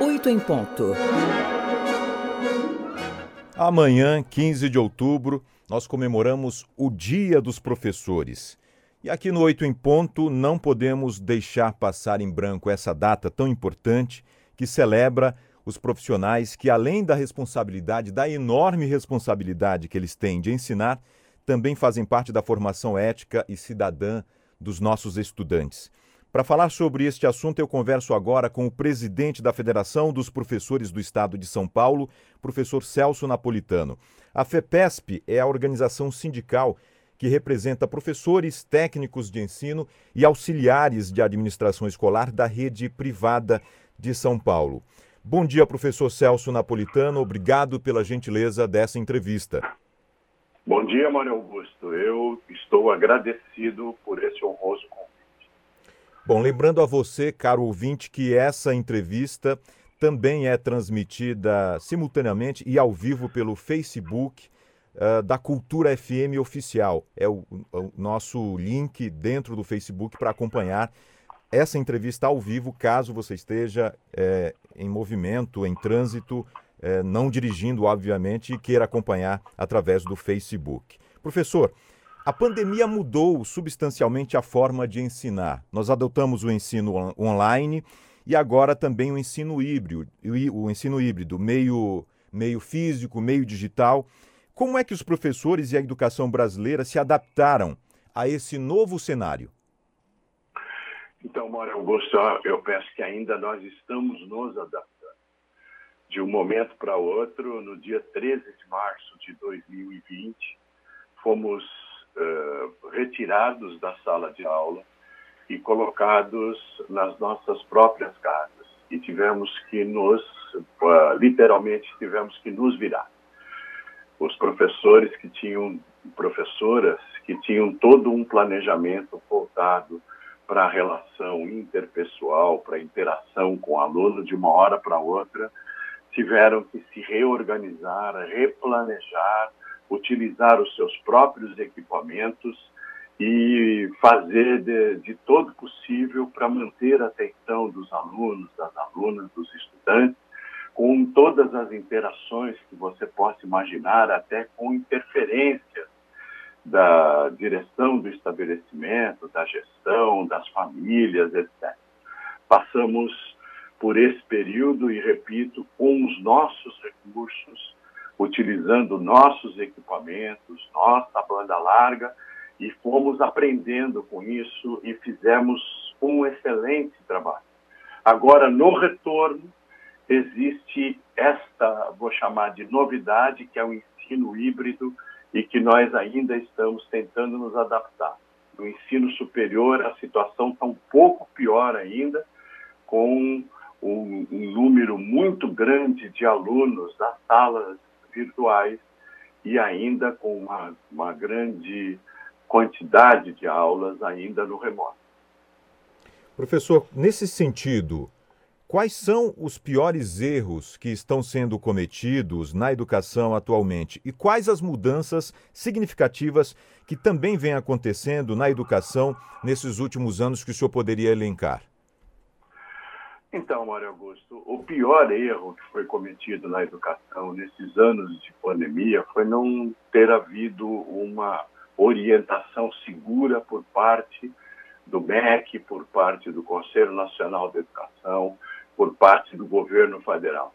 Oito em ponto. Amanhã, 15 de outubro, nós comemoramos o Dia dos Professores. E aqui no Oito em Ponto não podemos deixar passar em branco essa data tão importante que celebra os profissionais que, além da responsabilidade, da enorme responsabilidade que eles têm de ensinar, também fazem parte da formação ética e cidadã dos nossos estudantes. Para falar sobre este assunto, eu converso agora com o presidente da Federação dos Professores do Estado de São Paulo, professor Celso Napolitano. A FEPESP é a organização sindical que representa professores, técnicos de ensino e auxiliares de administração escolar da rede privada de São Paulo. Bom dia, professor Celso Napolitano. Obrigado pela gentileza dessa entrevista. Bom dia, Mário Augusto. Eu estou agradecido por esse honroso convite. Bom, lembrando a você, caro ouvinte, que essa entrevista também é transmitida simultaneamente e ao vivo pelo Facebook uh, da Cultura FM Oficial. É o, o nosso link dentro do Facebook para acompanhar essa entrevista ao vivo, caso você esteja é, em movimento, em trânsito, é, não dirigindo, obviamente, e queira acompanhar através do Facebook. Professor, a pandemia mudou substancialmente a forma de ensinar. Nós adotamos o ensino on online e agora também o ensino híbrido, o ensino híbrido, meio, meio físico, meio digital. Como é que os professores e a educação brasileira se adaptaram a esse novo cenário? Então, Mário Augusto, eu penso que ainda nós estamos nos adaptando. De um momento para outro, no dia 13 de março de 2020, fomos retirados da sala de aula e colocados nas nossas próprias casas. E tivemos que nos, uh, literalmente, tivemos que nos virar. Os professores que tinham, professoras que tinham todo um planejamento voltado para a relação interpessoal, para a interação com o aluno de uma hora para outra, tiveram que se reorganizar, replanejar, utilizar os seus próprios equipamentos e fazer de, de todo possível para manter a atenção dos alunos, das alunas, dos estudantes, com todas as interações que você possa imaginar, até com interferências da direção do estabelecimento, da gestão, das famílias, etc. Passamos por esse período e, repito, com os nossos recursos, utilizando nossos equipamentos, nossa banda larga, e fomos aprendendo com isso e fizemos um excelente trabalho. Agora, no retorno, existe esta, vou chamar de novidade, que é o ensino híbrido e que nós ainda estamos tentando nos adaptar. No ensino superior, a situação está um pouco pior ainda, com um, um número muito grande de alunos das salas virtuais e ainda com uma, uma grande quantidade de aulas ainda no remoto. Professor, nesse sentido, quais são os piores erros que estão sendo cometidos na educação atualmente e quais as mudanças significativas que também vêm acontecendo na educação nesses últimos anos que o senhor poderia elencar? Então, Mário Augusto, o pior erro que foi cometido na educação nesses anos de pandemia foi não ter havido uma orientação segura por parte do MEC, por parte do Conselho Nacional de Educação, por parte do governo federal,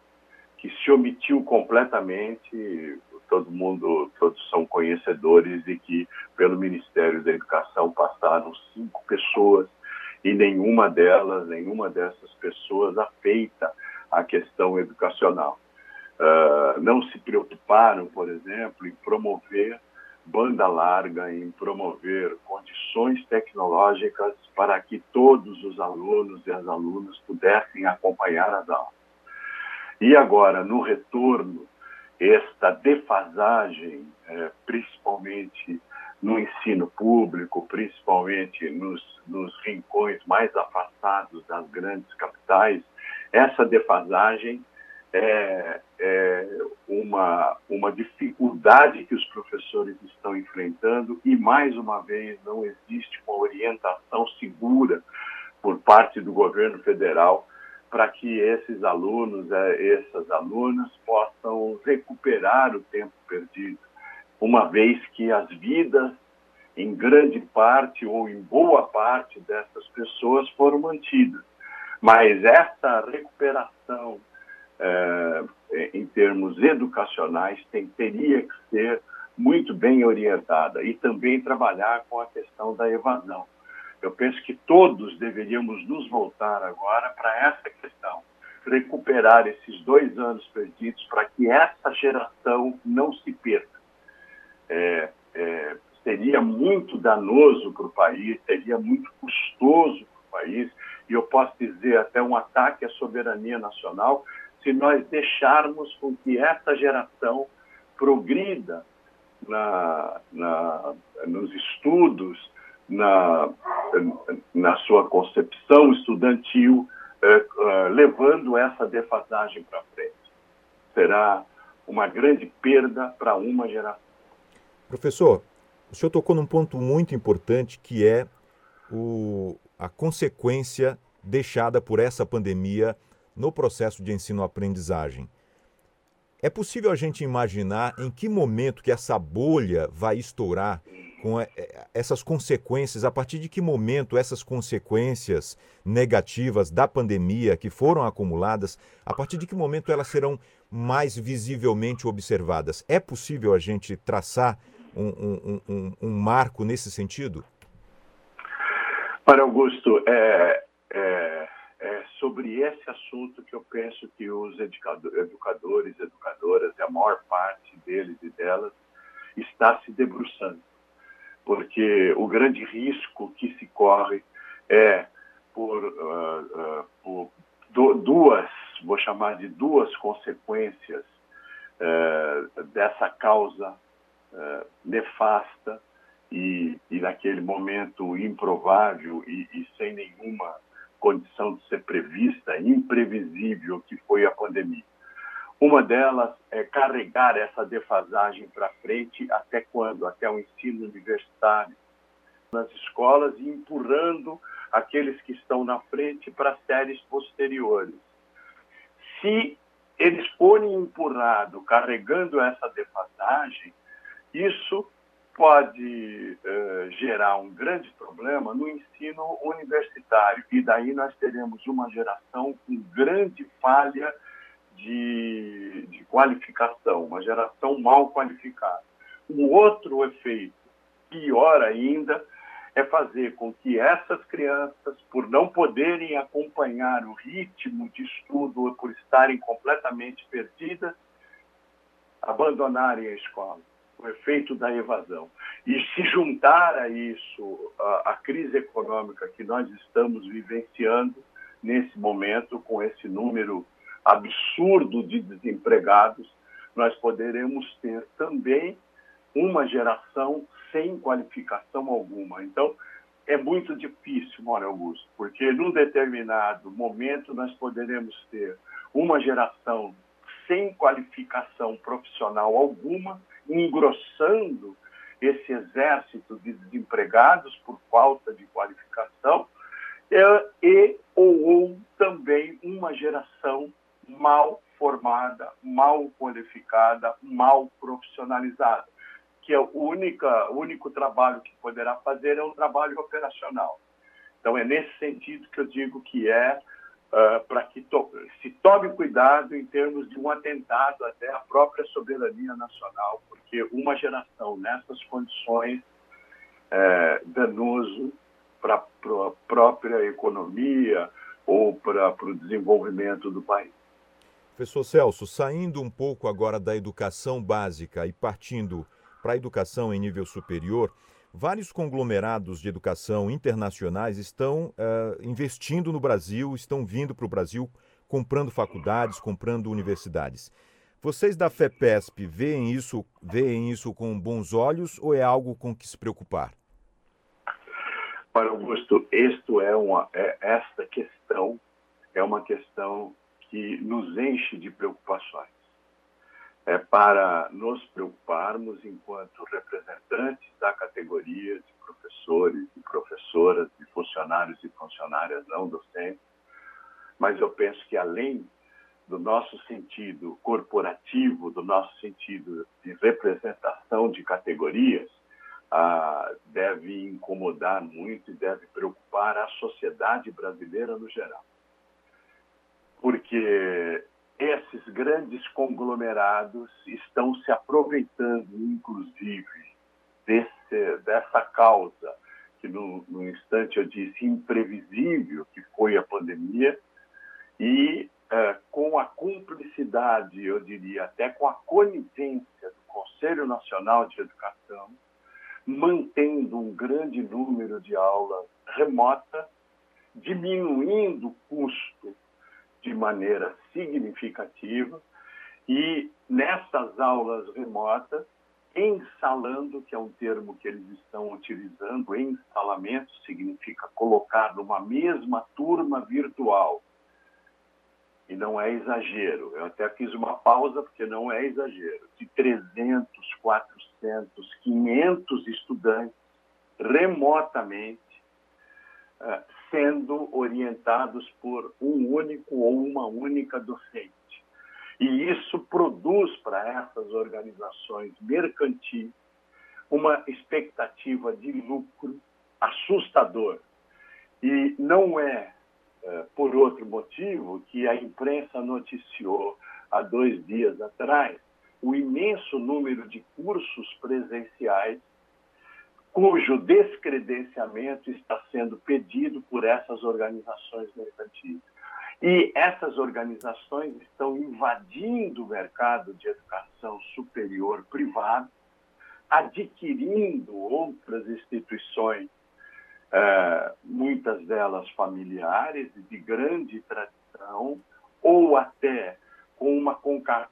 que se omitiu completamente, todo mundo, todos são conhecedores de que pelo Ministério da Educação passaram cinco pessoas e nenhuma delas, nenhuma dessas pessoas afeita a questão educacional. Uh, não se preocuparam, por exemplo, em promover banda larga, em promover condições tecnológicas para que todos os alunos e as alunas pudessem acompanhar as aulas. E agora, no retorno, esta defasagem, eh, principalmente no ensino público, principalmente nos, nos rincões mais afastados das grandes capitais, essa defasagem é, é, uma, uma dificuldade que os professores estão enfrentando e, mais uma vez, não existe uma orientação segura por parte do governo federal para que esses alunos, é, essas alunas possam recuperar o tempo perdido, uma vez que as vidas, em grande parte ou em boa parte dessas pessoas foram mantidas. Mas essa recuperação é, em termos educacionais tem, teria que ser muito bem orientada e também trabalhar com a questão da evasão. Eu penso que todos deveríamos nos voltar agora para essa questão, recuperar esses dois anos perdidos para que essa geração não se perca. É, é, seria muito danoso para o país, seria muito custoso para o país, e eu posso dizer até um ataque à soberania nacional, se nós deixarmos com que essa geração progrida na, na, nos estudos, na, na sua concepção estudantil, eh, levando essa defasagem para frente. Será uma grande perda para uma geração. Professor, o senhor tocou num ponto muito importante que é o, a consequência deixada por essa pandemia no processo de ensino-aprendizagem. É possível a gente imaginar em que momento que essa bolha vai estourar com é, essas consequências, a partir de que momento essas consequências negativas da pandemia que foram acumuladas, a partir de que momento elas serão mais visivelmente observadas? É possível a gente traçar um, um, um, um marco nesse sentido? Para Augusto, é, é, é, sobre esse assunto que eu penso que os educadores, educadoras, a maior parte deles e delas, está se debruçando porque o grande risco que se corre é por, uh, uh, por do, duas, vou chamar de duas consequências uh, dessa causa nefasta e, e, naquele momento improvável e, e sem nenhuma condição de ser prevista, imprevisível que foi a pandemia. Uma delas é carregar essa defasagem para frente até quando? Até o ensino universitário nas escolas e empurrando aqueles que estão na frente para séries posteriores. Se eles forem empurrados carregando essa defasagem, isso pode uh, gerar um grande problema no ensino universitário. E daí nós teremos uma geração com grande falha de, de qualificação, uma geração mal qualificada. Um outro efeito, pior ainda, é fazer com que essas crianças, por não poderem acompanhar o ritmo de estudo ou por estarem completamente perdidas, abandonarem a escola. O efeito da evasão. E se juntar a isso a, a crise econômica que nós estamos vivenciando nesse momento, com esse número absurdo de desempregados, nós poderemos ter também uma geração sem qualificação alguma. Então, é muito difícil, Mário Augusto, porque num determinado momento nós poderemos ter uma geração sem qualificação profissional alguma, engrossando esse exército de desempregados por falta de qualificação, e, e ou, ou também uma geração mal formada, mal qualificada, mal profissionalizada, que é o única, único trabalho que poderá fazer é um trabalho operacional. Então, é nesse sentido que eu digo que é uh, para que to se tome cuidado em termos de um atentado até à própria soberania nacional, porque uma geração nessas condições é danoso para a própria economia ou para o desenvolvimento do país. Professor Celso, saindo um pouco agora da educação básica e partindo para a educação em nível superior, vários conglomerados de educação internacionais estão uh, investindo no Brasil, estão vindo para o Brasil, comprando faculdades, comprando universidades. Vocês da FEPESP veem isso, veem isso com bons olhos ou é algo com que se preocupar? Para Augusto, isto é uma, é, esta questão é uma questão que nos enche de preocupações. É para nos preocuparmos enquanto representantes da categoria de professores e professoras, de funcionários e funcionárias não docentes, mas eu penso que além do nosso sentido corporativo, do nosso sentido de representação de categorias, ah, deve incomodar muito e deve preocupar a sociedade brasileira no geral. Porque esses grandes conglomerados estão se aproveitando, inclusive, desse, dessa causa, que no, no instante eu disse imprevisível, que foi a pandemia, e é, com a cumplicidade, eu diria, até com a conivência do Conselho Nacional de Educação, mantendo um grande número de aulas remota, diminuindo o custo de maneira significativa e nessas aulas remotas, ensalando, que é um termo que eles estão utilizando, ensalamento significa colocar numa mesma turma virtual. E não é exagero. Eu até fiz uma pausa porque não é exagero. De 300, 400, 500 estudantes remotamente eh, sendo orientados por um único ou uma única docente. E isso produz para essas organizações mercantis uma expectativa de lucro assustador. E não é, é por outro motivo que a imprensa noticiou há dois dias atrás o imenso número de cursos presenciais cujo descredenciamento está sendo pedido por essas organizações mercantis. E essas organizações estão invadindo o mercado de educação superior privado, adquirindo outras instituições, eh, muitas delas familiares e de grande tradição, ou até com uma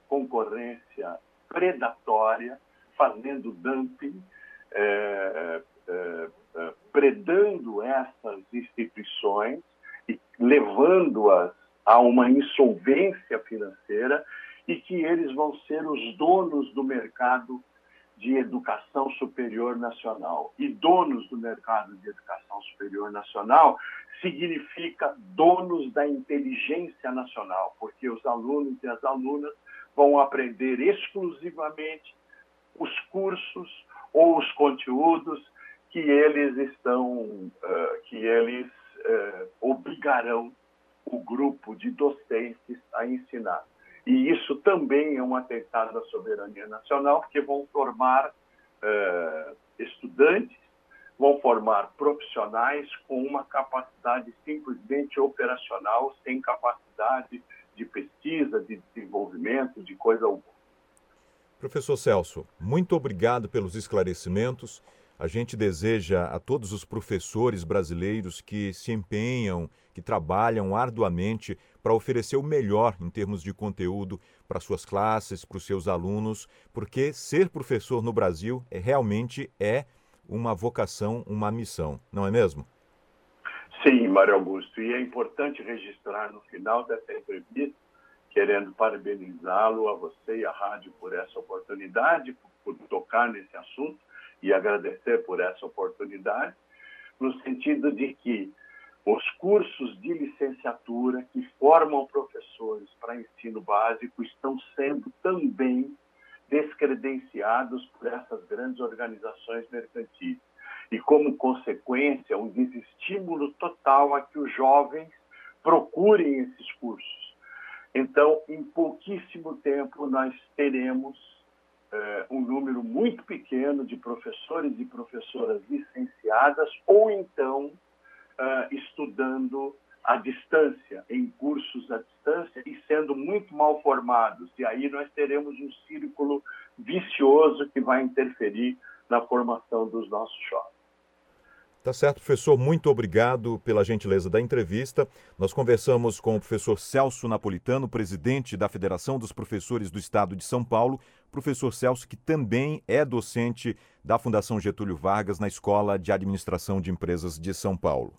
concorrência predatória, fazendo dumping é, é, é, predando essas instituições e levando-as a uma insolvência financeira e que eles vão ser os donos do mercado de educação superior nacional. E donos do mercado de educação superior nacional significa donos da inteligência nacional, porque os alunos e as alunas vão aprender exclusivamente os cursos ou os conteúdos que eles estão, uh, que eles uh, obrigarão o grupo de docentes a ensinar. E isso também é um atentado à soberania nacional, porque vão formar uh, estudantes, vão formar profissionais com uma capacidade simplesmente operacional, sem capacidade de pesquisa, de desenvolvimento, de coisa alguma. Professor Celso, muito obrigado pelos esclarecimentos. A gente deseja a todos os professores brasileiros que se empenham, que trabalham arduamente para oferecer o melhor em termos de conteúdo para suas classes, para os seus alunos, porque ser professor no Brasil é, realmente é uma vocação, uma missão, não é mesmo? Sim, Mário Augusto. E é importante registrar no final dessa entrevista querendo parabenizá-lo, a você e a rádio por essa oportunidade, por, por tocar nesse assunto e agradecer por essa oportunidade, no sentido de que os cursos de licenciatura que formam professores para ensino básico estão sendo também descredenciados por essas grandes organizações mercantis. E, como consequência, um desestímulo total a que os jovens procurem esses cursos então, em pouquíssimo tempo, nós teremos eh, um número muito pequeno de professores e professoras licenciadas ou então eh, estudando à distância, em cursos à distância e sendo muito mal formados. E aí nós teremos um círculo vicioso que vai interferir na formação dos nossos jovens. Tá certo, professor. Muito obrigado pela gentileza da entrevista. Nós conversamos com o professor Celso Napolitano, presidente da Federação dos Professores do Estado de São Paulo. Professor Celso, que também é docente da Fundação Getúlio Vargas na Escola de Administração de Empresas de São Paulo.